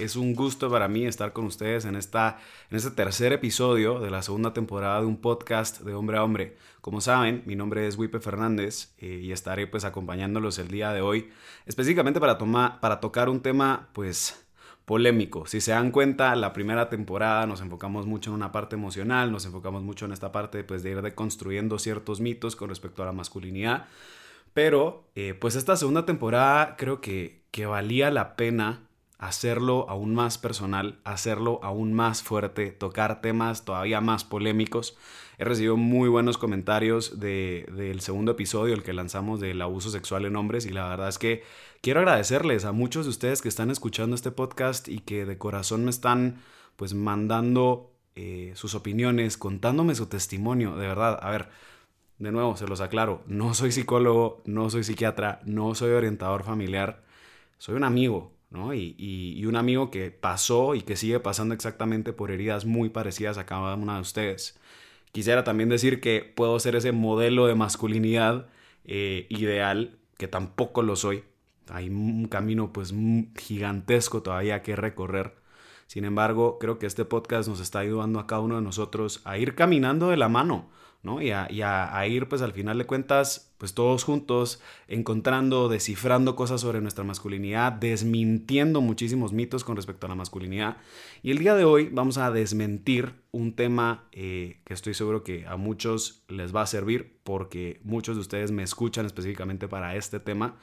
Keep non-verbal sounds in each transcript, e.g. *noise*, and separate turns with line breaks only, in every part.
Es un gusto para mí estar con ustedes en, esta, en este tercer episodio de la segunda temporada de un podcast de hombre a hombre. Como saben, mi nombre es Wipe Fernández eh, y estaré pues acompañándolos el día de hoy, específicamente para, para tocar un tema pues polémico. Si se dan cuenta, la primera temporada nos enfocamos mucho en una parte emocional, nos enfocamos mucho en esta parte pues, de ir deconstruyendo ciertos mitos con respecto a la masculinidad. Pero eh, pues esta segunda temporada creo que, que valía la pena hacerlo aún más personal, hacerlo aún más fuerte, tocar temas todavía más polémicos. He recibido muy buenos comentarios del segundo episodio, el que lanzamos del abuso sexual en hombres, y la verdad es que quiero agradecerles a muchos de ustedes que están escuchando este podcast y que de corazón me están pues mandando eh, sus opiniones, contándome su testimonio, de verdad, a ver. De nuevo, se los aclaro, no soy psicólogo, no soy psiquiatra, no soy orientador familiar, soy un amigo, y, un amigo que pasó y que sigue pasando exactamente por heridas muy parecidas a cada una de ustedes. Quisiera también decir que puedo ser ese modelo de masculinidad eh, ideal, que tampoco lo soy. Hay un camino pues gigantesco todavía que recorrer. Sin embargo, creo que este podcast nos está ayudando a cada uno de nosotros a ir caminando de la mano, ¿no? Y, a, ir, pues al final de cuentas, pues todos juntos, encontrando, descifrando cosas sobre nuestra masculinidad, desmintiendo muchísimos mitos con respecto a la masculinidad. Y el día de hoy vamos a desmentir un tema eh, que estoy seguro que a muchos les va a servir, porque muchos de ustedes me escuchan específicamente para este tema.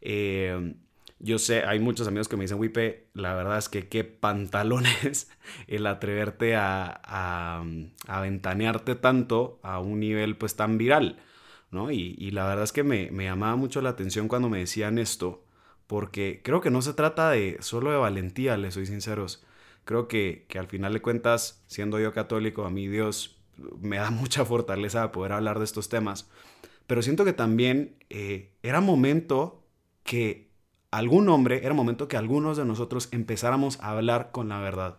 Eh, yo sé, hay muchos amigos que me dicen, Wipe, la verdad es que qué pantalones *laughs* el atreverte a, a, a ventanearte tanto a un nivel pues tan viral, ¿no? Y, la verdad es que me, me, llamaba mucho la atención cuando me decían esto, porque creo que no se trata de solo de valentía, les soy sinceros. Creo que, que al final de cuentas, siendo yo católico, a mí Dios me da *laughs* mucha fortaleza de poder hablar de estos temas. Pero siento que también eh, era momento que algún hombre, era momento que algunos de nosotros empezáramos a hablar con la verdad.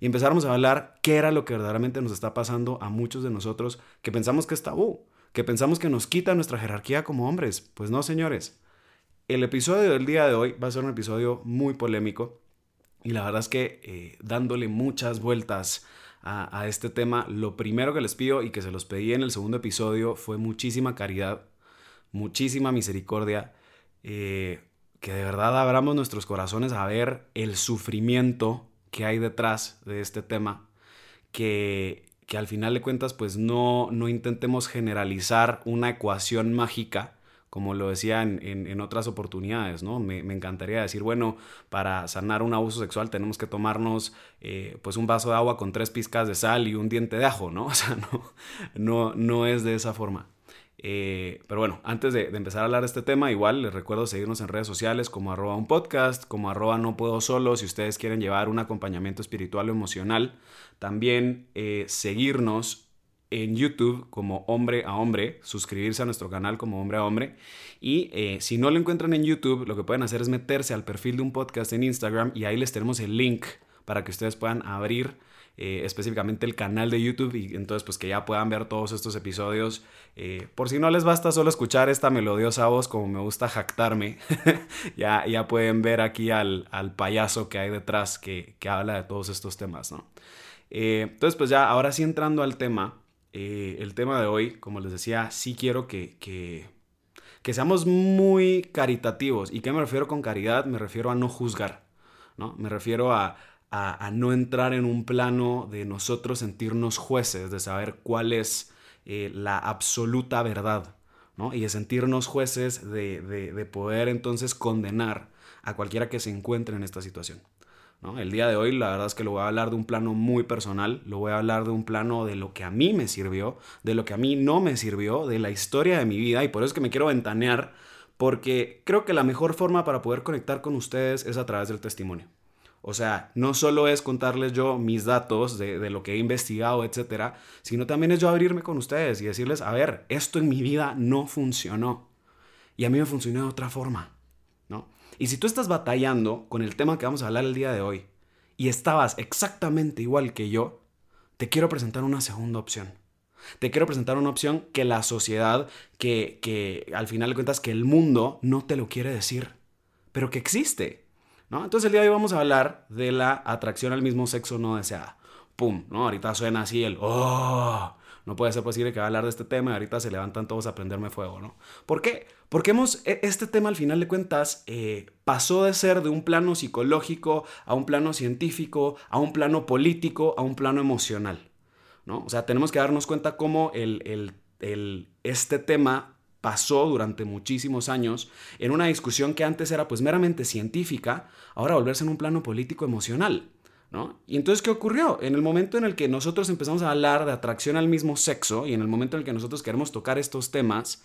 Y empezáramos a hablar qué era lo que verdaderamente nos está pasando a muchos de nosotros que pensamos que es tabú, que pensamos que nos quita nuestra jerarquía como hombres. Pues no, señores. El episodio del día de hoy va a ser un episodio muy polémico y la verdad es que eh, dándole muchas vueltas a, este tema, lo primero que les pido y que se los pedí en el segundo episodio fue muchísima caridad, muchísima misericordia. Eh, que de verdad abramos nuestros corazones a ver el sufrimiento que hay detrás de este tema, que, que al final de cuentas pues no, no intentemos generalizar una ecuación mágica, como lo decía en, otras oportunidades, ¿no? Me, encantaría decir, bueno, para sanar un abuso sexual tenemos que tomarnos eh, pues un vaso de agua con tres pizcas de sal y un diente de ajo, ¿no? *laughs* O sea, no, no, no es de esa forma. Eh, pero bueno, antes de, empezar a hablar de este tema, igual les recuerdo seguirnos en redes sociales como arroba un podcast, como arroba no puedo solo, si ustedes quieren llevar un acompañamiento espiritual o emocional. También eh, seguirnos en YouTube como hombre a hombre, suscribirse a nuestro canal como hombre a hombre. Y eh, si no lo encuentran en YouTube, lo que pueden hacer es meterse al perfil de un podcast en Instagram y ahí les tenemos el link para que ustedes puedan abrir eh, específicamente el canal de YouTube y entonces pues que ya puedan ver todos estos episodios. Eh, por si no les basta solo escuchar esta melodiosa voz como me gusta jactarme, *laughs* ya, ya pueden ver aquí al, payaso que hay detrás que, habla de todos estos temas, ¿no? Eh, entonces pues ya ahora sí entrando al tema, el tema de hoy, como les decía, sí quiero que, que, que seamos muy caritativos. ¿Y qué me refiero con caridad? Me refiero a no juzgar, ¿no? Me refiero a, a, no entrar en un plano de nosotros sentirnos jueces, de saber cuál es eh, la absoluta verdad, ¿no? Y de sentirnos jueces de, de poder entonces condenar a cualquiera que se encuentre en esta situación. El día de hoy la verdad es que lo voy a hablar de un plano muy personal, lo voy a hablar de un plano de lo que a mí me sirvió, de lo que a mí no me sirvió, de la historia de mi vida y por eso es que me quiero ventanear porque creo que la mejor forma para poder conectar con ustedes es a través del testimonio. O sea, no solo es contarles yo mis datos de, de, lo que he investigado, etcétera, sino también es yo abrirme con ustedes y decirles, a ver, esto en mi vida no funcionó. Y a mí me funcionó de otra forma. Y si tú estás batallando con el tema que vamos a hablar el día de hoy y estabas exactamente igual que yo, te quiero presentar una segunda opción. Te quiero presentar una opción que la sociedad, que, que al final de cuentas, que el mundo no te lo quiere decir, pero que existe. ¿No? Entonces el día de hoy vamos a hablar de la atracción al mismo sexo no deseada. ¡Pum! ¿no? Ahorita suena así el ¡Oh! No puede ser posible que va a hablar de este tema y ahorita se levantan todos a prenderme fuego, ¿no? ¿Por qué? Porque hemos, e, este tema al final de cuentas eh, pasó de ser de un plano psicológico a un plano científico, a un plano político, a un plano emocional, ¿no? O sea, tenemos que darnos cuenta cómo el, este tema pasó durante muchísimos años en una discusión que antes era pues meramente científica, ahora volverse en un plano político emocional. Y entonces, ¿qué ocurrió? En el momento en el que nosotros empezamos a hablar de atracción al mismo sexo y en el momento en el que nosotros queremos tocar estos temas,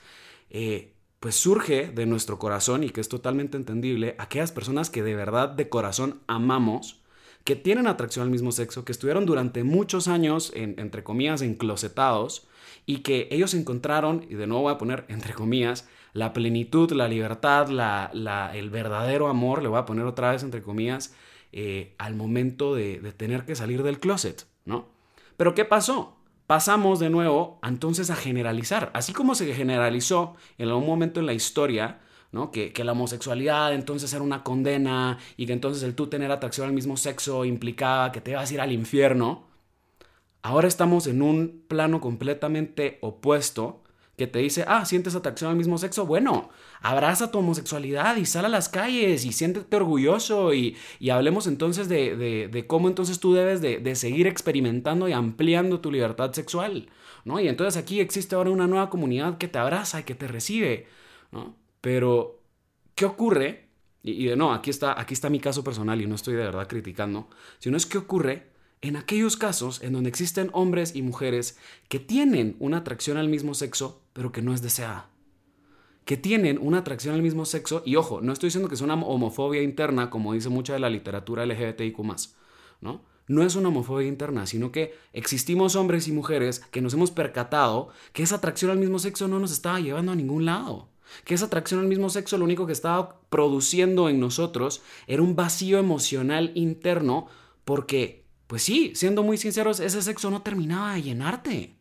eh, pues surge de nuestro corazón y que es totalmente entendible aquellas personas que de verdad de corazón amamos, que tienen atracción al mismo sexo, que estuvieron durante muchos años, entre comillas, enclosetados y que ellos encontraron, y de nuevo voy a poner entre comillas, la plenitud, la libertad, el verdadero amor, le voy a poner otra vez entre comillas, eh, al momento de, tener que salir del closet, ¿no? Pero ¿qué pasó? Pasamos de nuevo entonces a generalizar, así como se generalizó en algún momento en la historia, ¿no? Que, que, la homosexualidad entonces era una condena y que entonces el tú tener atracción al mismo sexo implicaba que te ibas a ir al infierno. Ahora estamos en un plano completamente opuesto que te dice, ah, sientes atracción al mismo sexo, bueno, abraza tu homosexualidad y sal a las calles y siéntete orgulloso y, hablemos entonces de, cómo entonces tú debes de, seguir experimentando y ampliando tu libertad sexual, ¿no? Y entonces aquí existe ahora una nueva comunidad que te abraza y que te recibe, ¿no? Pero, ¿qué ocurre? Y, de no, aquí está, aquí está mi caso personal y no estoy de verdad criticando, sino es qué ocurre en aquellos casos en donde existen hombres y mujeres que tienen una atracción al mismo sexo, pero que no es deseada. Que tienen una atracción al mismo sexo, y ojo, no estoy diciendo que es una homofobia interna, como dice mucha de la literatura LGBTIQ, ¿no? No es una homofobia interna, sino que existimos hombres y mujeres que nos hemos percatado que esa atracción al mismo sexo no nos estaba llevando a ningún lado. Que esa atracción al mismo sexo lo único que estaba produciendo en nosotros era un vacío emocional interno porque pues sí, siendo muy sinceros, ese sexo no terminaba de llenarte.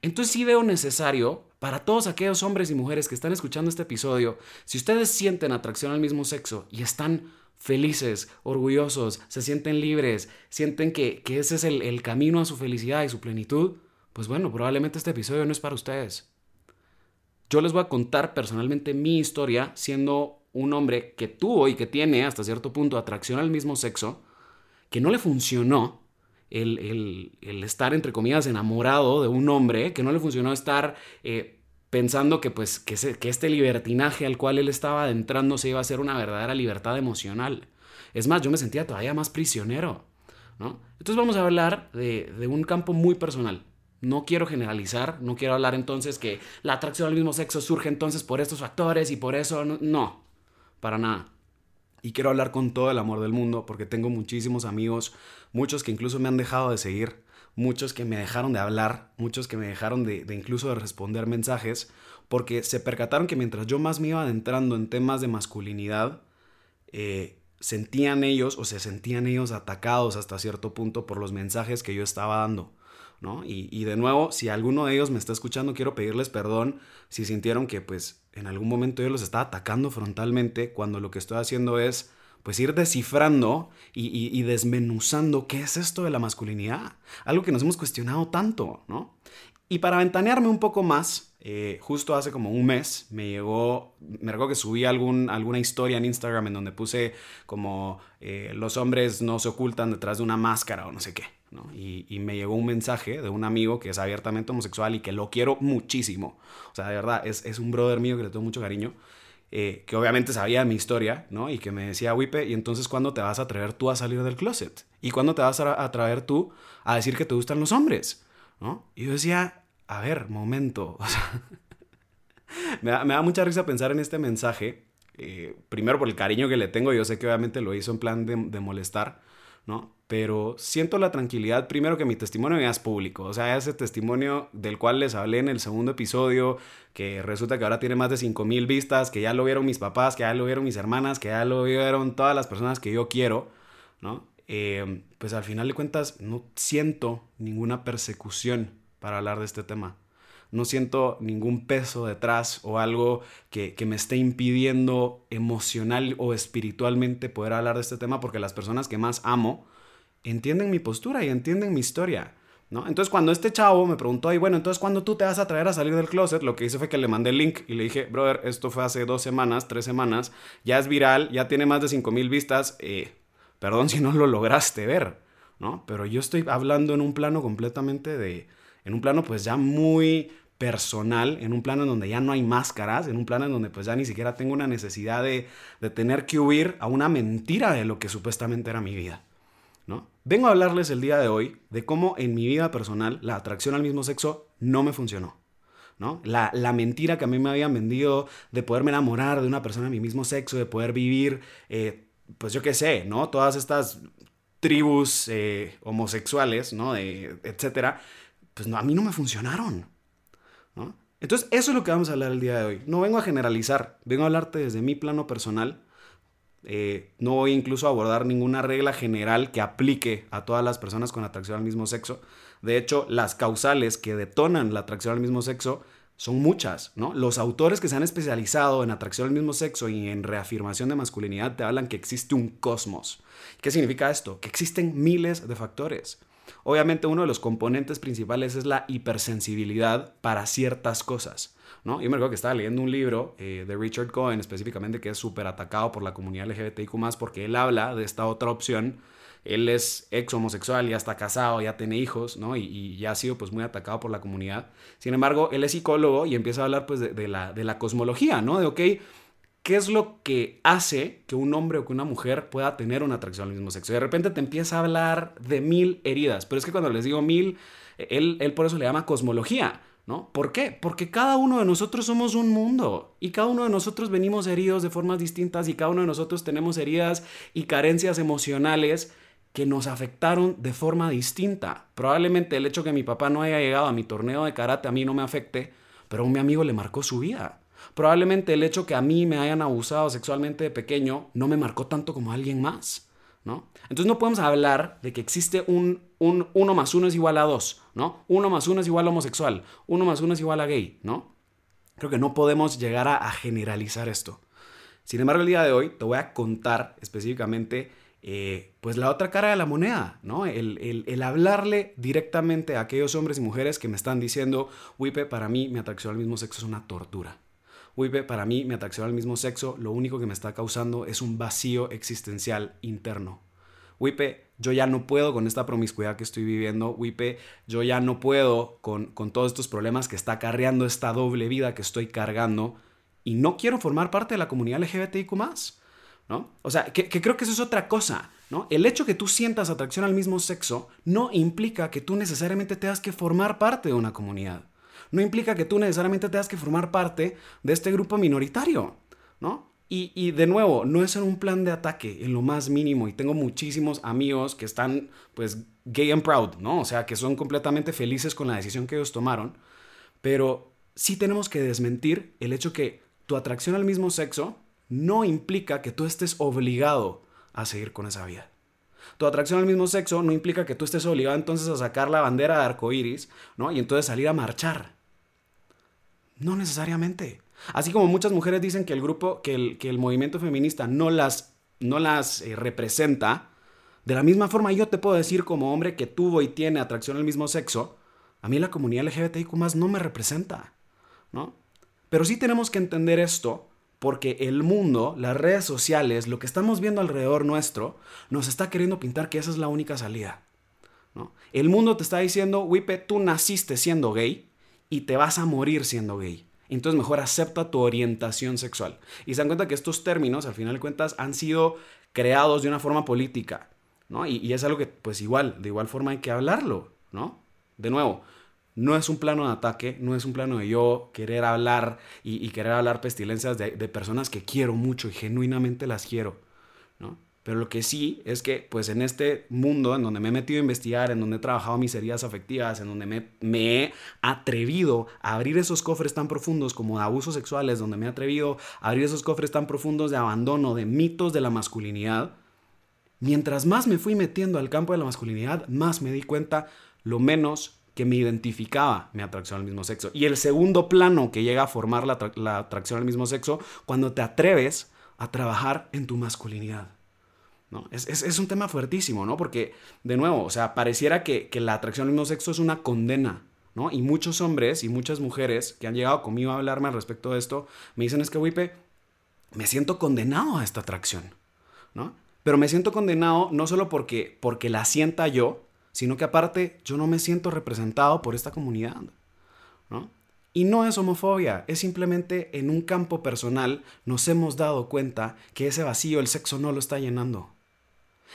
Entonces sí veo necesario para todos aquellos hombres y mujeres que están escuchando este episodio, si ustedes sienten atracción al mismo sexo y están felices, orgullosos, se sienten libres, sienten que, ese es el camino a su felicidad y su plenitud, pues bueno, probablemente este episodio no es para ustedes. Yo les voy a contar personalmente mi historia siendo un hombre que tuvo y que tiene hasta cierto punto atracción al mismo sexo, que no le funcionó el, estar, entre comillas, enamorado de un hombre, que no le funcionó estar eh, pensando que, pues, que, que este libertinaje al cual él estaba adentrando se iba a ser una verdadera libertad emocional. Es más, yo me sentía todavía más prisionero. ¿no? Entonces vamos a hablar de, de un campo muy personal. No quiero generalizar, no quiero hablar entonces que la atracción al mismo sexo surge entonces por estos factores y por eso no para nada. Y quiero hablar con todo el amor del mundo porque tengo muchísimos amigos, muchos que incluso me han dejado de seguir, muchos que me dejaron de hablar, muchos que me dejaron de, incluso de responder mensajes, porque se percataron que mientras yo más me iba adentrando en temas de masculinidad, eh, sentían ellos o se sentían ellos atacados hasta cierto punto por los mensajes que yo estaba dando. ¿no? Y, y, de nuevo, si alguno de ellos me está escuchando, quiero pedirles perdón si sintieron que pues en algún momento yo los estaba atacando frontalmente cuando lo que estoy haciendo es pues ir descifrando y, desmenuzando qué es esto de la masculinidad, algo que nos hemos cuestionado tanto, ¿no? Y para ventanearme un poco más, eh, justo hace como un mes me llegó, me recuerdo que subí alguna historia en Instagram en donde puse como eh, los hombres no se ocultan detrás de una máscara o no sé qué. ¿No? Y, y, me llegó un mensaje de un amigo que es abiertamente homosexual y que lo quiero muchísimo. O sea, de verdad, es, es un brother mío que le tengo mucho cariño. Eh, que obviamente sabía mi historia, ¿no? Y que me decía, Wipe, ¿y entonces cuándo te vas a atrever tú a salir del closet? ¿Y cuándo te vas a atrever tú a decir que te gustan los hombres? ¿No? Y yo decía, a ver, momento. *laughs* me, da, me, da, mucha risa pensar en este mensaje. Eh, primero por el cariño que le tengo, yo sé que obviamente lo hizo en plan de, de molestar, ¿no? Pero siento la tranquilidad, primero que mi testimonio ya es público, o sea, ese testimonio del cual les hablé en el segundo episodio, que resulta que ahora tiene más de 5000 vistas, que ya lo vieron mis papás, que ya lo vieron mis hermanas, que ya lo vieron todas las personas que yo quiero, ¿no? Eh, pues al final de cuentas no siento ninguna persecución para hablar de este tema. No siento ningún peso detrás o algo que, que, me esté impidiendo emocional o espiritualmente poder hablar de este tema porque las personas que más amo entienden mi postura y entienden mi historia. ¿No? Entonces cuando este chavo me preguntó, y bueno, entonces cuando tú te vas a traer a salir del closet, lo que hice fue que le mandé el link y le dije, brother, esto fue hace dos semanas, tres semanas, ya es viral, ya tiene más de cinco mil vistas, eh, perdón si no lo lograste ver, ¿no? Pero yo estoy hablando en un plano completamente de, en un plano pues ya muy personal, en un plano en donde ya no hay máscaras, en un plano en donde pues ya ni siquiera tengo una necesidad de, de tener que huir a una mentira de lo que supuestamente era mi vida. Vengo a hablarles el día de hoy de cómo en mi vida personal la atracción al mismo sexo no me funcionó. ¿no? La, la, mentira que a mí me habían vendido de poderme enamorar de una persona de mi mismo sexo, de poder vivir, eh, pues yo qué sé, ¿no? Todas estas tribus eh, homosexuales, ¿no? Etcétera, pues a mí no me funcionaron. ¿no? Entonces, eso es lo que vamos a hablar el día de hoy. No vengo a generalizar, vengo a hablarte desde mi plano personal eh, no voy incluso a abordar ninguna regla general que aplique a todas las personas con atracción al mismo sexo. De hecho, las causales que detonan la atracción al mismo sexo son muchas. Los autores que se han especializado en atracción al mismo sexo y en reafirmación de masculinidad te hablan que existe un cosmos. ¿Qué significa esto? Que existen miles de factores. Obviamente uno de los componentes principales es la hipersensibilidad para ciertas cosas. ¿no? Yo me acuerdo que estaba leyendo un libro eh, de Richard Cohen específicamente que es súper atacado por la comunidad LGBTIQ porque él habla de esta otra opción. Él es ex homosexual, ya está casado, ya tiene hijos, ¿no? Y, ya ha sido pues muy atacado por la comunidad. Sin embargo, él es psicólogo y empieza a hablar pues de, de, la, de la cosmología, ¿no? De, ok, ¿qué es lo que hace que un hombre o que una mujer pueda tener una atracción al mismo sexo? Y de repente te empieza a hablar de mil heridas, pero es que cuando les digo mil, él, él por eso le llama cosmología. ¿No? ¿Por qué? Porque cada uno de nosotros somos un mundo y cada uno de nosotros venimos heridos de formas distintas y cada uno de nosotros tenemos heridas y carencias emocionales que nos afectaron de forma distinta. Probablemente el hecho que mi papá no haya llegado a mi torneo de karate a mí no me afecte, pero a un mi amigo le marcó su vida. Probablemente el hecho que a mí me hayan abusado sexualmente de pequeño no me marcó tanto como a alguien más. ¿No? Entonces no podemos hablar de que existe un, un 1 más 1 es igual a 2, ¿no? 1 más 1 es igual a homosexual, 1 más 1 es igual a gay, ¿no? Creo que no podemos llegar a, a generalizar esto. Sin embargo, el día de hoy te voy a contar específicamente eh, pues la otra cara de la moneda, ¿no? El, el, el, hablarle directamente a aquellos hombres y mujeres que me están diciendo, Wipe, para mí mi atracción al mismo sexo es una tortura. Wipe, para mí mi atracción al mismo sexo lo único que me está causando es un vacío existencial interno. Wipe, yo ya no puedo con esta promiscuidad que estoy viviendo. Wipe, yo ya no puedo con, con todos estos problemas que está acarreando esta doble vida que estoy cargando. Y no quiero formar parte de la comunidad LGBTIQ ¿no? O sea, que, que, creo que eso es otra cosa, ¿no? El hecho que tú sientas atracción al mismo sexo no implica que tú necesariamente tengas que formar parte de una comunidad. No implica que tú necesariamente tengas que formar parte de este grupo minoritario, ¿no? Y, y, de nuevo, no es en un plan de ataque en lo más mínimo. Y tengo muchísimos amigos que están, pues, gay and proud, ¿no? O sea, que son completamente felices con la decisión que ellos tomaron. Pero sí tenemos que desmentir el hecho que tu atracción al mismo sexo no implica que tú estés obligado a seguir con esa vida. Tu atracción al mismo sexo no implica que tú estés obligado entonces a sacar la bandera de arcoíris, ¿no? Y entonces salir a marchar. No necesariamente. Así como muchas mujeres dicen que el grupo, que el, que el movimiento feminista no las, no las eh, representa, de la misma forma yo te puedo decir como hombre que tuvo y tiene atracción al mismo sexo, a mí la comunidad LGBTIQ más no me representa. ¿no? Pero sí tenemos que entender esto porque el mundo, las redes sociales, lo que estamos viendo alrededor nuestro, nos está queriendo pintar que esa es la única salida. ¿no? El mundo te está diciendo, Wipe, tú naciste siendo gay y te vas a morir siendo gay. Entonces mejor acepta tu orientación sexual. Y se dan cuenta que estos términos, al final de cuentas, han sido creados de una forma política. ¿no? Y, y es algo que, pues igual, de igual forma hay que hablarlo. ¿no? De nuevo, no es un plano de ataque, no es un plano de yo querer hablar y, querer hablar pestilencias de, personas que quiero mucho y genuinamente las quiero, ¿no? Pero lo que sí es que, pues en este mundo en donde me he metido a investigar, en donde he trabajado mis heridas afectivas, en donde me, he atrevido a abrir esos cofres tan profundos como de abusos sexuales, donde me he atrevido a abrir esos cofres tan profundos de abandono, de mitos de la masculinidad, mientras más me fui metiendo al campo de la masculinidad, más me di cuenta lo menos que me identificaba mi atracción al mismo sexo. Y el segundo plano que llega a formar la, atracción al mismo sexo, cuando te atreves a trabajar en tu masculinidad. ¿No? Es, un tema fuertísimo, ¿no? Porque, de nuevo, o sea, pareciera que, la atracción al mismo sexo es una condena, ¿no? Y muchos hombres y muchas mujeres que han llegado conmigo a hablarme al respecto de esto, me dicen, es que, Wipe, me siento condenado a esta atracción, ¿no? Pero me siento condenado no solo porque, porque la sienta yo, sino que aparte yo no me siento representado por esta comunidad, ¿no? Y no es homofobia, es simplemente en un campo personal nos hemos dado cuenta que ese vacío el sexo no lo está llenando.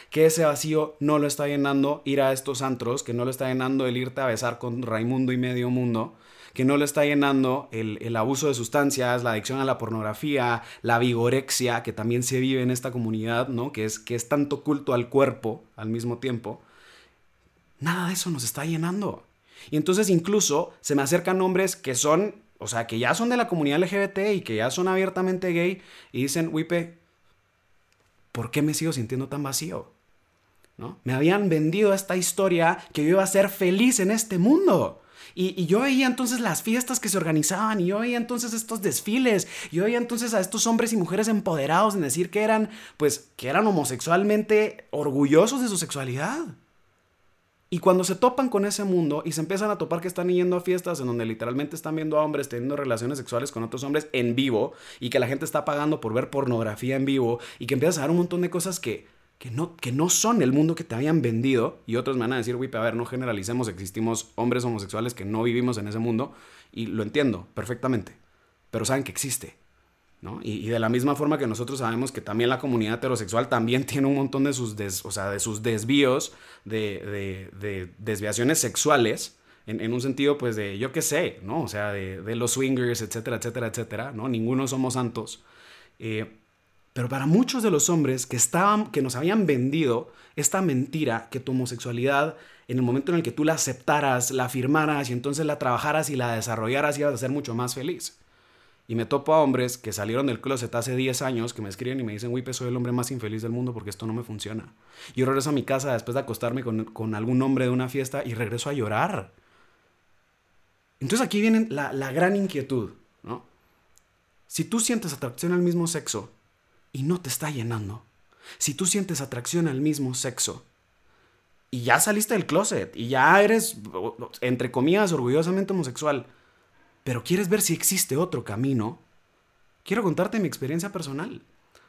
Que ese vacío no lo está llenando ir a estos antros, que no lo está llenando el irte a besar con Raimundo y medio mundo, que no lo está llenando el, el, abuso de sustancias, la adicción a la pornografía, la vigorexia, que también se vive en esta comunidad, ¿no? Que es, que es tanto culto al cuerpo al mismo tiempo. Nada de eso nos está llenando. Y entonces incluso se me acercan hombres que son, o sea, que ya son de la comunidad LGBT y que ya son abiertamente gay y dicen, Wipe, ¿por qué me sigo sintiendo tan vacío? ¿No? Me habían vendido esta historia que yo iba a ser feliz en este mundo. Y, y, yo veía entonces las fiestas que se organizaban, y yo veía entonces estos desfiles, yo veía entonces a estos hombres y mujeres empoderados en decir que eran, pues, que eran homosexualmente orgullosos de su sexualidad. Y cuando se topan con ese mundo y se empiezan a topar que están yendo a fiestas en donde literalmente están viendo a hombres teniendo relaciones sexuales con otros hombres en vivo y que la gente está pagando por ver pornografía en vivo y que empiezas a ver un montón de cosas que, que, no, que no son el mundo que te habían vendido y otros me van a decir, güey, a ver, no generalicemos, existimos hombres homosexuales que no vivimos en ese mundo y lo entiendo perfectamente, pero saben que existe y, de la misma forma que nosotros sabemos que también la comunidad heterosexual también *laughs* tiene un montón de sus, o sea, de sus desvíos, de, desviaciones sexuales, en, un sentido, pues, de, yo qué sé, ¿no? O sea, de, los swingers, etcétera, etcétera, etcétera, ¿no? Ninguno somos santos. Eh, pero para muchos de los hombres que, estaban, que nos habían vendido esta mentira que tu homosexualidad, en el momento en el que tú la aceptaras, la afirmaras y entonces la trabajaras y la desarrollaras, ibas a ser mucho más feliz. Y me topo a hombres que salieron del closet hace 10 años, que me escriben y me dicen, Wipe, soy el hombre más infeliz del mundo porque esto no me funciona. Yo regreso a mi casa después de acostarme con, algún hombre de una fiesta y regreso a llorar. Entonces aquí viene la, la gran inquietud, ¿no? Si tú sientes atracción al mismo sexo y no te está llenando, si tú sientes atracción al mismo sexo y ya saliste del closet y ya eres, entre comillas, orgullosamente homosexual, pero quieres ver si existe otro camino, quiero contarte mi experiencia personal.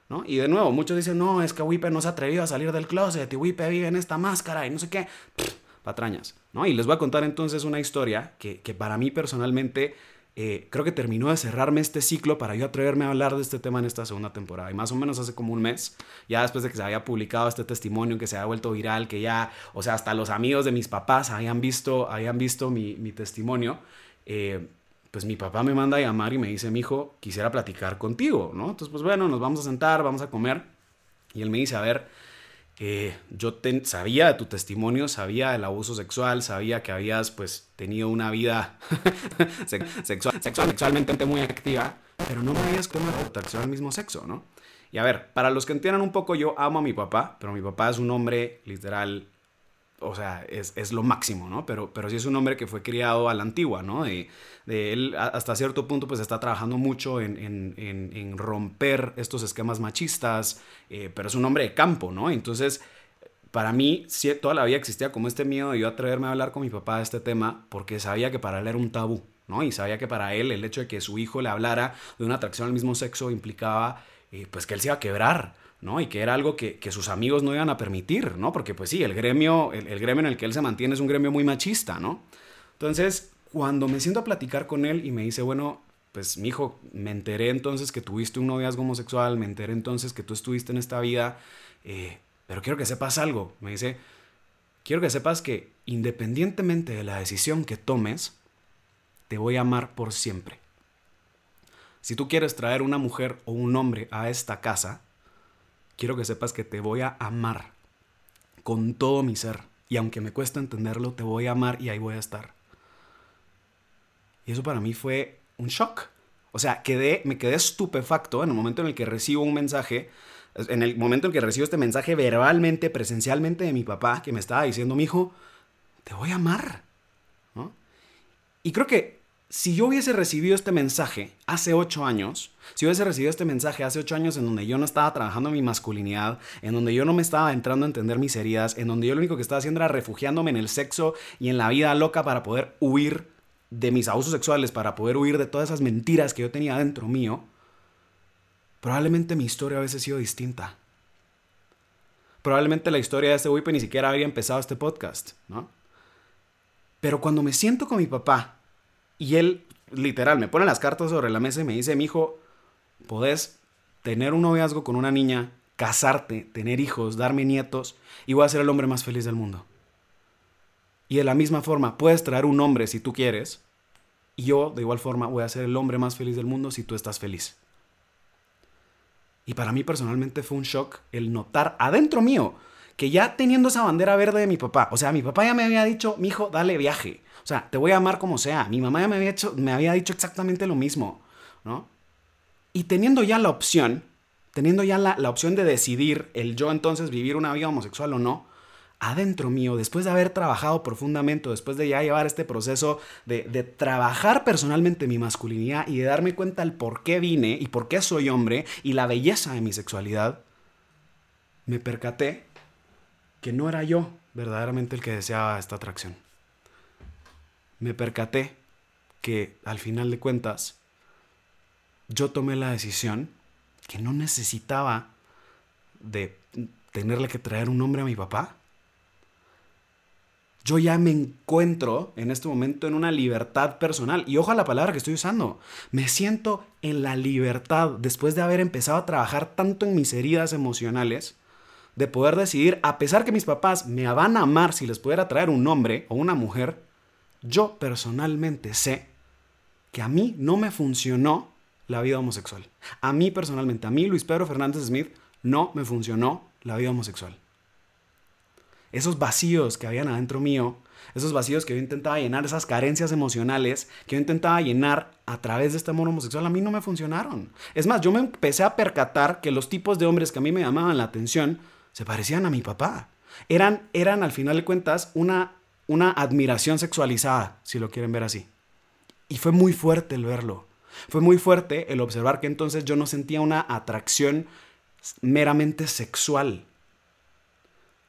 ¿no? Y de nuevo, muchos dicen, no, es que Wipe no se ha atrevido a salir del closet y Wipe vive en esta máscara y no sé qué. patrañas. ¿no? Y les voy a contar entonces una historia que, que para mí personalmente eh, creo que terminó de cerrarme este ciclo para yo atreverme a hablar de este tema en esta segunda temporada. Y más o menos hace como un mes, ya después de que se había publicado este testimonio, que se había vuelto viral, que ya, o sea, hasta los amigos de mis papás habían visto, habían visto mi, mi testimonio. Eh, pues mi papá me manda a llamar y me dice, mi hijo, quisiera platicar contigo, ¿no? Entonces, pues bueno, nos vamos a sentar, vamos a comer. Y él me dice, a ver, eh, yo sabía de tu testimonio, sabía del abuso sexual, sabía que habías pues tenido una vida *laughs* sexual, sexualmente muy activa, pero no me habías como atracción al mismo sexo, ¿no? Y a ver, para los que entiendan un poco, yo amo a mi papá, pero mi papá es un hombre literal o sea, es, lo máximo, ¿no? Pero, pero sí es un hombre que fue criado a la antigua, ¿no? De, él hasta cierto punto pues está trabajando mucho en, romper estos esquemas machistas, eh, pero es un hombre de campo, ¿no? Entonces, para mí toda la vida existía como este miedo de yo atreverme a hablar con mi papá de este tema porque sabía que para él era un tabú, ¿no? Y sabía que para él el hecho de que su hijo le hablara de una atracción al mismo sexo implicaba eh, pues que él se iba a quebrar, ¿no? Y que era algo que, sus amigos no iban a permitir, ¿no? Porque pues sí, el gremio, el, gremio en el que él se mantiene es un gremio muy machista, ¿no? Entonces, cuando me siento a platicar con él y me dice, bueno, pues mi hijo, me enteré entonces que tuviste un noviazgo homosexual, me enteré entonces que tú estuviste en esta vida, eh, pero quiero que sepas algo. Me dice, quiero que sepas que independientemente de la decisión que tomes, te voy a amar por siempre. Si tú quieres traer una mujer o un hombre a esta casa, quiero que sepas que te voy a amar con todo mi ser. Y aunque me cuesta entenderlo, te voy a amar y ahí voy a estar. Y eso para mí fue un shock. O sea, quedé, me quedé estupefacto en el momento en el que recibo un mensaje, en el momento en que recibo este mensaje verbalmente, presencialmente de mi papá, que me estaba diciendo, mi hijo, te voy a amar. Y creo que si yo hubiese recibido este mensaje hace ocho años, si hubiese recibido este mensaje hace ocho años en donde yo no estaba trabajando mi masculinidad, en donde yo no me estaba entrando a entender mis heridas, en donde yo lo único que estaba haciendo era refugiándome en el sexo y en la vida loca para poder huir de mis abusos sexuales, para poder huir de todas esas mentiras que yo tenía dentro mío, probablemente mi historia hubiese sido distinta. Probablemente la historia de este Wipe ni siquiera habría empezado este podcast, ¿no? Pero cuando me siento con mi papá y él, literal, me pone las cartas sobre la mesa y me dice, mi hijo, podés tener un noviazgo con una niña, casarte, tener hijos, darme nietos y voy a ser el hombre más feliz del mundo. Y de la misma forma, puedes traer un hombre si tú quieres. Y yo, de igual forma, voy a ser el hombre más feliz del mundo si tú estás feliz. Y para mí personalmente fue un shock el notar adentro mío que ya teniendo esa bandera verde de mi papá, o sea, mi papá ya me había dicho, mi hijo, dale viaje. O sea, te voy a amar como sea. Mi mamá ya me había, hecho, me había dicho exactamente lo mismo, ¿no? Y teniendo ya la opción, teniendo ya la, la opción de decidir el yo entonces vivir una vida homosexual o no, adentro mío, después de haber trabajado profundamente, después de ya llevar este proceso de, trabajar personalmente mi masculinidad y de darme cuenta el por qué vine y por qué soy hombre y la belleza de mi sexualidad, me percaté que no era yo verdaderamente el que deseaba esta atracción. Me percaté que al final de cuentas yo tomé la decisión que no necesitaba de tenerle que traer un hombre a mi papá yo ya me encuentro en este momento en una libertad personal. Y ojo a la palabra que estoy usando. Me siento en la libertad después de haber empezado a trabajar tanto en mis heridas emocionales, de poder decidir, a pesar que mis papás me van a amar si les pudiera traer un hombre o una mujer, yo personalmente sé que a mí no me funcionó la vida homosexual. A mí personalmente, a mí Luis Pedro Fernández Smith, no me funcionó la vida homosexual esos vacíos que habían adentro mío, esos vacíos que yo intentaba llenar, esas carencias emocionales que yo intentaba llenar a través de este amor homosexual, a mí no me funcionaron. Es más, yo me empecé a percatar que los tipos de hombres que a mí me llamaban la atención se parecían a mi papá. Eran, eran al final de cuentas, una, una admiración sexualizada, si lo quieren ver así. Y fue muy fuerte el verlo. Fue muy fuerte el observar que entonces yo no sentía una atracción meramente sexual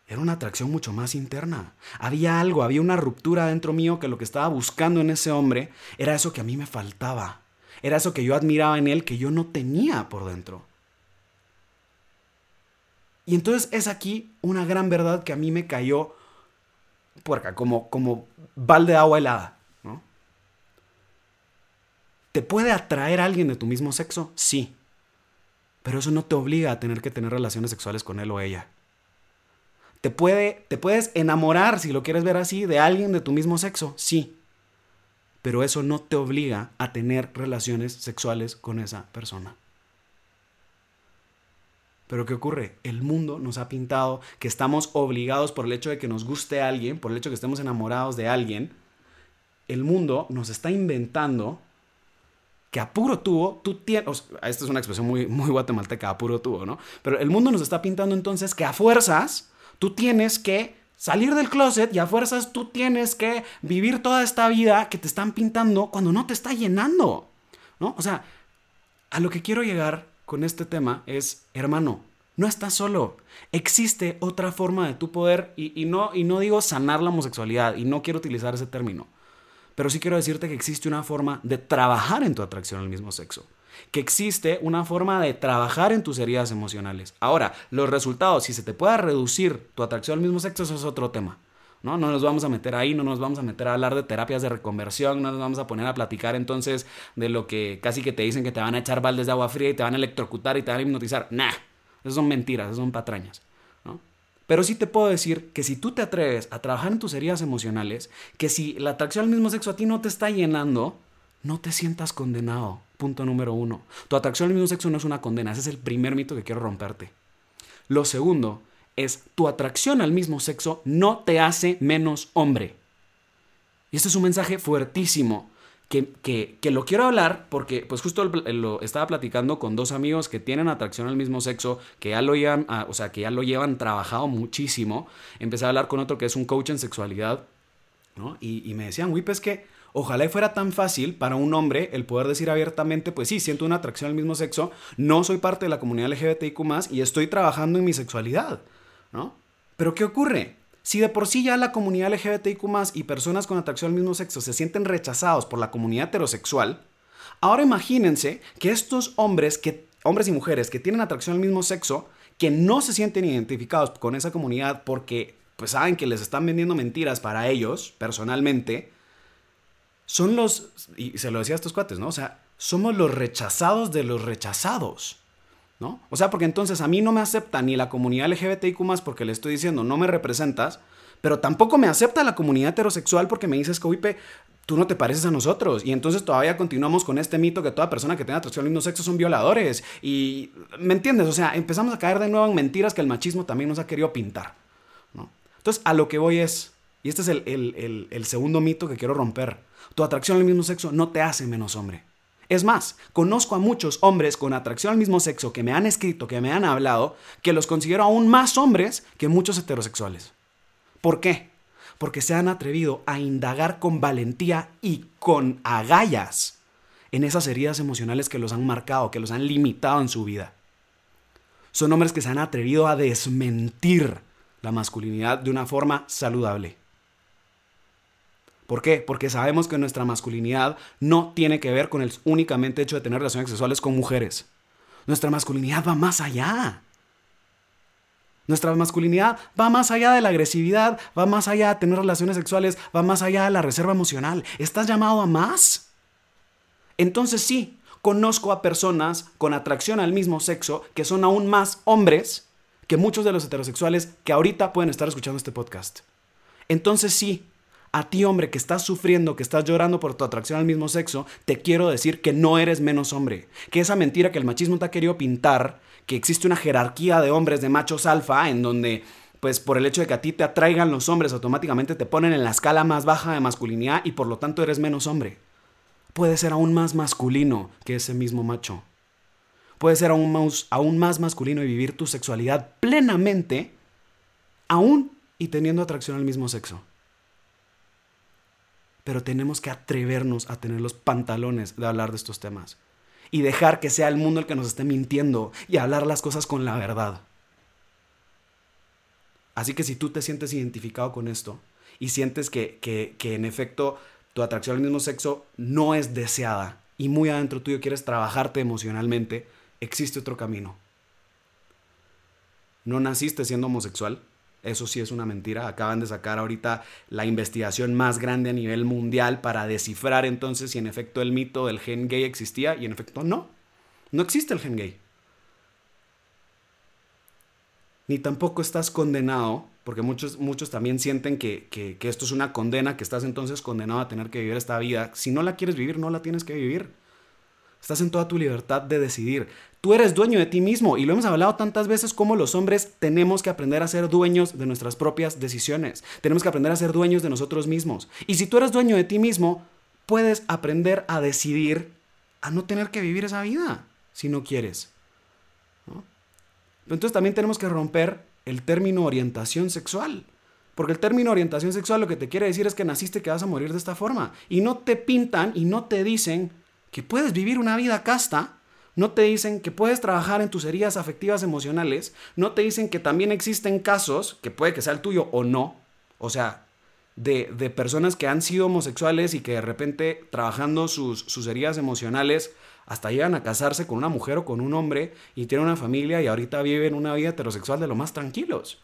era una atracción mucho más interna. Había algo, había una ruptura dentro mío que lo que estaba buscando en ese hombre era eso que a mí me faltaba. Era eso que yo admiraba en él que yo no tenía por dentro. Y entonces es aquí una gran verdad que a mí me cayó puerca, como, como balde de agua helada. ¿no? ¿Te puede atraer a alguien de tu mismo sexo? Sí. Pero eso no te obliga a tener que tener relaciones sexuales con él o ella. Te, puede, te puedes enamorar, si lo quieres ver así, de alguien de tu mismo sexo, sí. Pero eso no te obliga a tener relaciones sexuales con esa persona. Pero ¿qué ocurre? El mundo nos ha pintado que estamos obligados por el hecho de que nos guste alguien, por el hecho de que estemos enamorados de alguien. El mundo nos está inventando que a puro tubo tú tienes. esta es una expresión muy, muy guatemalteca, a puro tubo, ¿no? Pero el mundo nos está pintando entonces que a fuerzas Tú tienes que salir del closet y a fuerzas tú tienes que vivir toda esta vida que te están pintando cuando no te está llenando. ¿No? O sea, a lo que quiero llegar con este tema es, hermano, no estás solo. Existe otra forma de tu poder y, no, y no digo sanar la homosexualidad y no quiero utilizar ese término. Pero sí quiero decirte que existe una forma de trabajar en tu atracción al mismo sexo. Que existe una forma de trabajar en tus heridas emocionales. Ahora, los resultados, si se te pueda reducir tu atracción al mismo sexo, eso es otro tema. ¿No? No nos vamos a meter ahí, no nos vamos a meter a hablar de terapias de reconversión, no nos vamos a poner a platicar entonces de lo que casi que te dicen que te van a echar baldes de agua fría y te van a electrocutar y te van a hipnotizar. Nah, esas son mentiras, esas son patrañas. Pero sí te puedo decir que si tú te atreves a trabajar en tus heridas emocionales, que si la atracción al mismo sexo a ti no te está llenando, no te sientas condenado. Punto número uno. Tu atracción al mismo sexo no es una condena. Ese es el primer mito que quiero romperte. Lo segundo es tu atracción al mismo sexo no te hace menos hombre. Y este es un mensaje fuertísimo que, que, lo quiero hablar porque pues justo lo estaba platicando con dos amigos que tienen atracción al mismo sexo, que ya lo llevan, o sea, que ya lo llevan trabajado muchísimo. Empecé a hablar con otro que es un coach en sexualidad, ¿no? Y, me decían, güey, pues que ojalá fuera tan fácil para un hombre el poder decir abiertamente, pues sí, siento una atracción al mismo sexo, no soy parte de la comunidad LGBTIQ y estoy trabajando en mi sexualidad, ¿no? Pero ¿qué ocurre? Si de por sí ya la comunidad LGBTIQ y personas con atracción al mismo sexo se sienten rechazados por la comunidad heterosexual, ahora imagínense que estos hombres, que, hombres y mujeres que tienen atracción al mismo sexo, que no se sienten identificados con esa comunidad porque pues saben que les están vendiendo mentiras para ellos personalmente, son los, y se lo decía a estos cuates, ¿no? O sea, somos los rechazados de los rechazados. ¿No? O sea, porque entonces a mí no me acepta ni la comunidad LGBTIQ porque le estoy diciendo no me representas, pero tampoco me acepta la comunidad heterosexual porque me dices que, tú no te pareces a nosotros. Y entonces todavía continuamos con este mito que toda persona que tenga atracción al mismo sexo son violadores. Y, ¿me entiendes? O sea, empezamos a caer de nuevo en mentiras que el machismo también nos ha querido pintar, ¿no? Entonces, a lo que voy es, y este es el, el segundo mito que quiero romper, tu atracción al mismo sexo no te hace menos hombre. Es más, conozco a muchos hombres con atracción al mismo sexo que me han escrito, que me han hablado, que los considero aún más hombres que muchos heterosexuales. ¿Por qué? Porque se han atrevido a indagar con valentía y con agallas en esas heridas emocionales que los han marcado, que los han limitado en su vida. Son hombres que se han atrevido a desmentir la masculinidad de una forma saludable. ¿Por qué? Porque sabemos que nuestra masculinidad no tiene que ver con el únicamente hecho de tener relaciones sexuales con mujeres. Nuestra masculinidad va más allá. Nuestra masculinidad va más allá de la agresividad, va más allá de tener relaciones sexuales, va más allá de la reserva emocional. ¿Estás llamado a más? Entonces sí, conozco a personas con atracción al mismo sexo que son aún más hombres que muchos de los heterosexuales que ahorita pueden estar escuchando este podcast. Entonces sí, a ti hombre que estás sufriendo, que estás llorando por tu atracción al mismo sexo, te quiero decir que no eres menos hombre. Que esa mentira que el machismo te ha querido pintar, que existe una jerarquía de hombres, de machos alfa, en donde pues por el hecho de que a ti te atraigan los hombres, automáticamente te ponen en la escala más baja de masculinidad y por lo tanto eres menos hombre. Puede ser aún más masculino que ese mismo macho. Puede ser aún más, aún más masculino y vivir tu sexualidad plenamente, aún y teniendo atracción al mismo sexo pero tenemos que atrevernos a tener los pantalones de hablar de estos temas y dejar que sea el mundo el que nos esté mintiendo y hablar las cosas con la verdad. Así que si tú te sientes identificado con esto y sientes que, que, que en efecto tu atracción al mismo sexo no es deseada y muy adentro tuyo quieres trabajarte emocionalmente, existe otro camino. No naciste siendo homosexual, eso sí es una mentira. Acaban de sacar ahorita la investigación más grande a nivel mundial para descifrar entonces si en efecto el mito del gen gay existía y en efecto no. No existe el gen gay. Ni tampoco estás condenado, porque muchos, muchos también sienten que, que, que esto es una condena, que estás entonces condenado a tener que vivir esta vida. Si no la quieres vivir, no la tienes que vivir. Estás en toda tu libertad de decidir. Tú eres dueño de ti mismo y lo hemos hablado tantas veces como los hombres tenemos que aprender a ser dueños de nuestras propias decisiones. Tenemos que aprender a ser dueños de nosotros mismos. Y si tú eres dueño de ti mismo, puedes aprender a decidir a no tener que vivir esa vida si no quieres. Entonces también tenemos que romper el término orientación sexual. Porque el término orientación sexual lo que te quiere decir es que naciste que vas a morir de esta forma. Y no te pintan y no te dicen que puedes vivir una vida casta no te dicen que puedes trabajar en tus heridas afectivas emocionales, no te dicen que también existen casos, que puede que sea el tuyo o no, o sea, de, de, personas que han sido homosexuales y que de repente trabajando sus, sus heridas emocionales hasta llegan a casarse con una mujer o con un hombre y tienen una familia y ahorita viven una vida heterosexual de lo más tranquilos.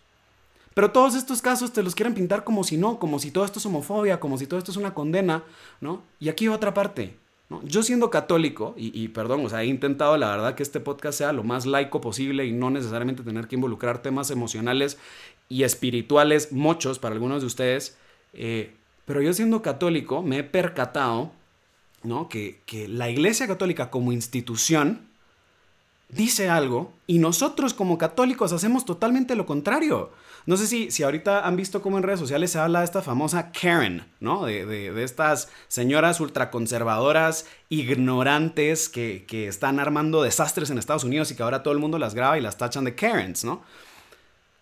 Pero todos estos casos te los quieren pintar como si no, como si todo esto es homofobia, como si todo esto es una condena, ¿no? Y aquí otra parte. Yo siendo católico, y, y, perdón, o sea, he intentado la verdad que este podcast sea lo más laico posible y no necesariamente tener que involucrar temas emocionales y espirituales, muchos para algunos de ustedes, eh, pero yo siendo católico me he percatado ¿no? que, que la Iglesia Católica como institución dice algo y nosotros como católicos hacemos totalmente lo contrario. No sé si, si ahorita han visto cómo en redes sociales se habla de esta famosa Karen, ¿no? De, de, estas señoras ultraconservadoras, ignorantes, que, que, están armando desastres en Estados Unidos y que ahora todo el mundo las graba y las tachan de Karens, ¿no?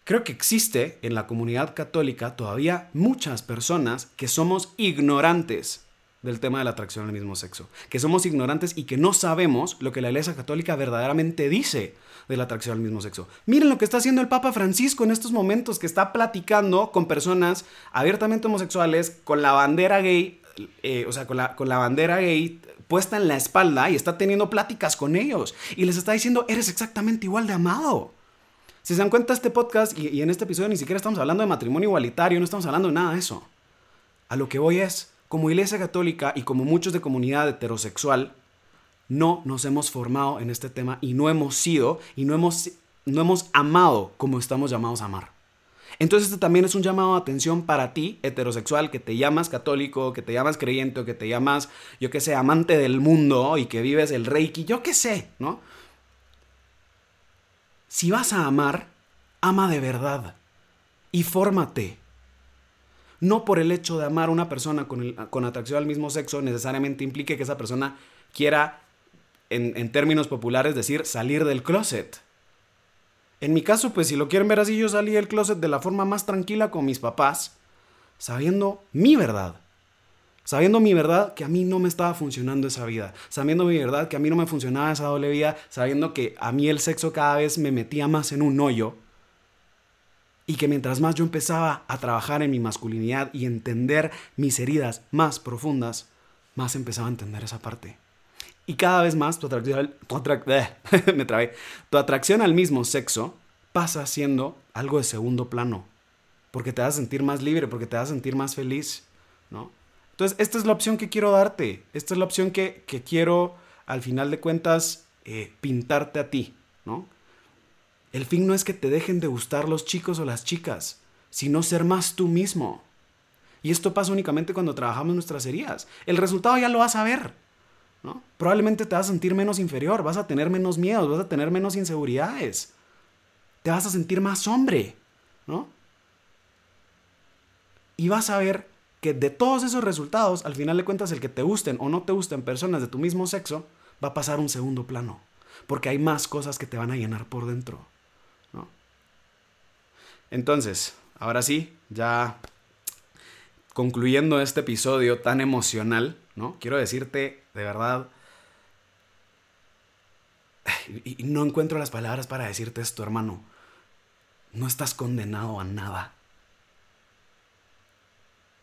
Creo que existe en la comunidad católica todavía muchas personas que somos ignorantes del tema de la atracción al mismo sexo, que somos ignorantes y que no sabemos lo que la Iglesia Católica verdaderamente dice de la atracción al mismo sexo. Miren lo que está haciendo el Papa Francisco en estos momentos, que está platicando con personas abiertamente homosexuales, con la bandera gay, eh, o sea, con la, con la bandera gay puesta en la espalda y está teniendo pláticas con ellos y les está diciendo, eres exactamente igual de amado. Si se dan cuenta, este podcast y, y en este episodio ni siquiera estamos hablando de matrimonio igualitario, no estamos hablando de nada de eso. A lo que voy es, como Iglesia Católica y como muchos de comunidad heterosexual, no nos hemos formado en este tema y no hemos sido y no hemos, no hemos amado como estamos llamados a amar. Entonces este también es un llamado de atención para ti, heterosexual, que te llamas católico, que te llamas creyente, que te llamas, yo qué sé, amante del mundo y que vives el reiki, yo qué sé, ¿no? Si vas a amar, ama de verdad y fórmate. No por el hecho de amar a una persona con, con atracción al mismo sexo necesariamente implique que esa persona quiera, en, en términos populares, decir salir del closet. En mi caso, pues si lo quieren ver así, yo salí del closet de la forma más tranquila con mis papás, sabiendo mi verdad. Sabiendo mi verdad que a mí no me estaba funcionando esa vida. Sabiendo mi verdad que a mí no me funcionaba esa doble vida. Sabiendo que a mí el sexo cada vez me metía más en un hoyo. Y que mientras más yo empezaba a trabajar en mi masculinidad y entender mis heridas más profundas, más empezaba a entender esa parte. Y cada vez más tu atracción, al *laughs* mismo sexo pasa siendo algo de segundo plano. Porque te vas a sentir más libre, porque te vas a sentir más feliz, ¿no? Entonces, esta es la opción que quiero darte. Esta es la opción que, que quiero, al final de cuentas, eh, pintarte a ti, ¿no? El fin no es que te dejen de gustar los chicos o las chicas, sino ser más tú mismo. Y esto pasa únicamente cuando trabajamos nuestras heridas. El resultado ya lo vas a ver. ¿no? Probablemente te vas a sentir menos inferior, vas a tener menos miedos, vas a tener menos inseguridades. Te vas a sentir más hombre, ¿no? Y vas a ver que de todos esos resultados, al final de cuentas, el que te gusten o no te gusten personas de tu mismo sexo, va a pasar un segundo plano. Porque hay más cosas que te van a llenar por dentro. Entonces, ahora sí, ya concluyendo este episodio tan emocional, ¿no? Quiero decirte, de verdad, y no encuentro las palabras para decirte esto, hermano. No estás condenado a nada.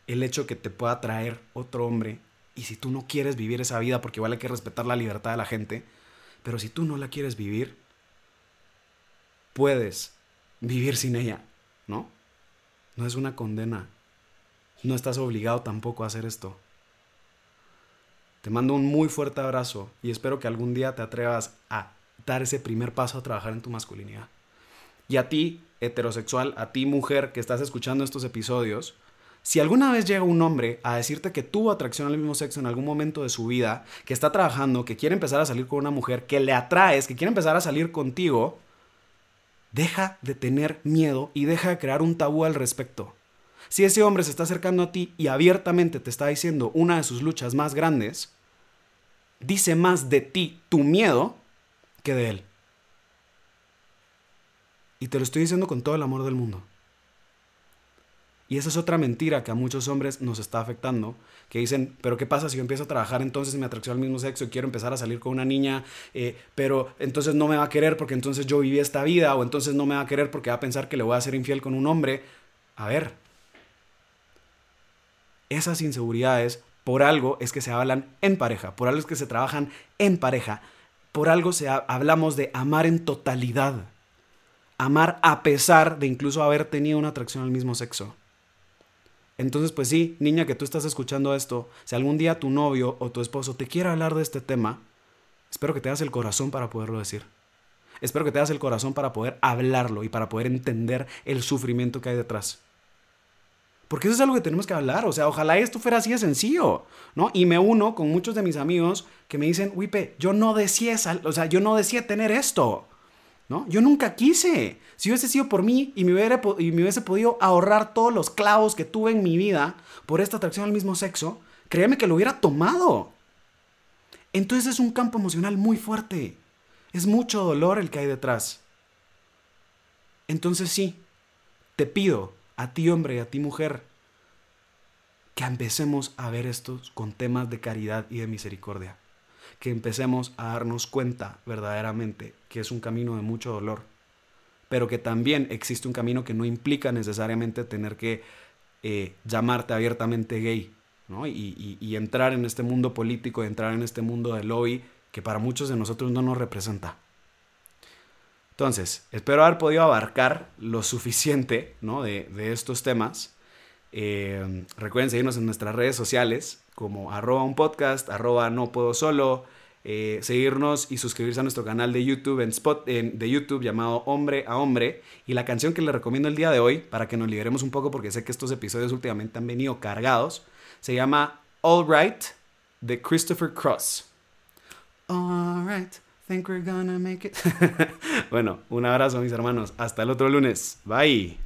El hecho que te pueda traer otro hombre, y si tú no quieres vivir esa vida, porque hay que respetar la libertad de la gente, pero si tú no la quieres vivir, puedes vivir sin ella, ¿no? No es una condena. No estás obligado tampoco a hacer esto. Te mando un muy fuerte abrazo y espero que algún día te atrevas a dar ese primer paso a trabajar en tu masculinidad. Y a ti, heterosexual, a ti, mujer, que estás escuchando estos episodios, si alguna vez llega un hombre a decirte que tuvo atracción al mismo sexo en algún momento de su vida, que está trabajando, que quiere empezar a salir con una mujer, que le atraes, que quiere empezar a salir contigo, deja de tener miedo y deja de crear un tabú al respecto. Si ese hombre se está acercando a ti y abiertamente te está diciendo una de sus luchas más grandes, dice más de ti tu miedo que de él. Y te lo estoy diciendo con todo el amor del mundo. Y esa es otra mentira que a muchos hombres nos está afectando, que dicen, pero ¿qué pasa si yo empiezo a trabajar entonces en mi atracción al mismo sexo y quiero empezar a salir con una niña, eh, pero entonces no me va a querer porque entonces yo viví esta vida, o entonces no me va a querer porque va a pensar que le voy a ser infiel con un hombre? A ver, esas inseguridades por algo es que se hablan en pareja, por algo es que se trabajan en pareja, por algo se hablamos de amar en totalidad. Amar a pesar de incluso haber tenido una atracción al mismo sexo. Entonces, pues sí, niña que tú estás escuchando esto, si algún día tu novio o tu esposo te quiere hablar de este tema, espero que te das el corazón para poderlo decir. Espero que te das el corazón para poder hablarlo y para poder entender el sufrimiento que hay detrás. Porque eso es algo que tenemos que hablar. O sea, ojalá esto fuera así de sencillo, ¿no? Y me uno con muchos de mis amigos que me dicen, Wipe, yo no decía, o sea, yo no decía tener esto, ¿no? Yo nunca quise. Si hubiese sido por mí y me, hubiera, y me hubiese podido ahorrar todos los clavos que tuve en mi vida por esta atracción al mismo sexo, créeme que lo hubiera tomado. Entonces es un campo emocional muy fuerte. Es mucho dolor el que hay detrás. Entonces sí, te pido a ti hombre y a ti mujer, que empecemos a ver estos con temas de caridad y de misericordia. Que empecemos a darnos cuenta verdaderamente que es un camino de mucho dolor, pero que también existe un camino que no implica necesariamente tener que eh, llamarte abiertamente gay, ¿no? Y, entrar en este mundo político, entrar en este mundo del lobby que para muchos de nosotros no nos representa. Entonces, espero haber podido abarcar lo suficiente ¿no? de, estos temas. Eh, recuerden seguirnos en nuestras redes sociales como arroba un podcast, arroba no puedo solo, eh, seguirnos y suscribirse a nuestro canal de YouTube en spot de YouTube llamado Hombre a Hombre y la canción que les recomiendo el día de hoy para que nos liberemos un poco porque sé que estos episodios últimamente han venido cargados se llama All Right de Christopher Cross. All right. Think we're gonna make it. *laughs* bueno, un abrazo mis hermanos. Hasta el otro lunes. Bye.